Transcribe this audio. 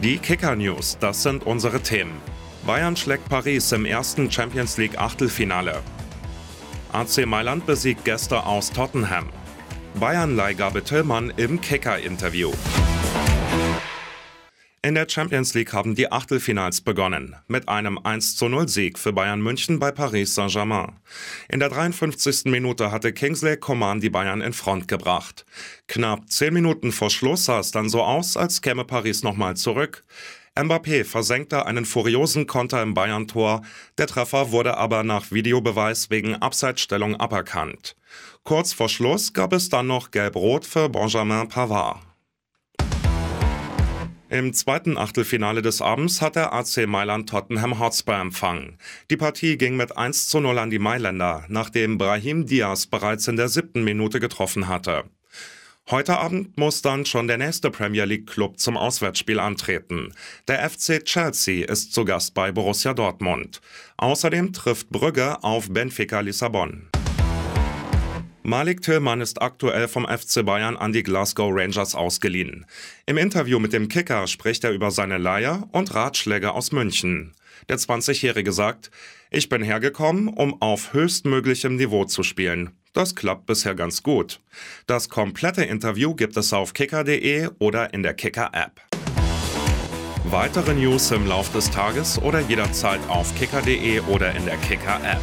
Die Kicker News, das sind unsere Themen. Bayern schlägt Paris im ersten Champions League Achtelfinale. AC Mailand besiegt Gäste aus Tottenham. Bayern-Leihgabe Tillmann im Kicker-Interview. In der Champions League haben die Achtelfinals begonnen. Mit einem 10 Sieg für Bayern München bei Paris Saint-Germain. In der 53. Minute hatte Kingsley Coman die Bayern in Front gebracht. Knapp 10 Minuten vor Schluss sah es dann so aus, als käme Paris nochmal zurück. Mbappé versenkte einen furiosen Konter im Bayern-Tor. Der Treffer wurde aber nach Videobeweis wegen Abseitsstellung aberkannt. Kurz vor Schluss gab es dann noch Gelb-Rot für Benjamin Pavard. Im zweiten Achtelfinale des Abends hat der AC Mailand Tottenham Hotspur empfangen. Die Partie ging mit 1 zu 0 an die Mailänder, nachdem Brahim Diaz bereits in der siebten Minute getroffen hatte. Heute Abend muss dann schon der nächste Premier League Club zum Auswärtsspiel antreten. Der FC Chelsea ist zu Gast bei Borussia Dortmund. Außerdem trifft Brügge auf Benfica Lissabon. Malik Tillmann ist aktuell vom FC Bayern an die Glasgow Rangers ausgeliehen. Im Interview mit dem Kicker spricht er über seine Leier und Ratschläge aus München. Der 20-Jährige sagt, ich bin hergekommen, um auf höchstmöglichem Niveau zu spielen. Das klappt bisher ganz gut. Das komplette Interview gibt es auf kicker.de oder in der Kicker-App. Weitere News im Lauf des Tages oder jederzeit auf kicker.de oder in der Kicker-App.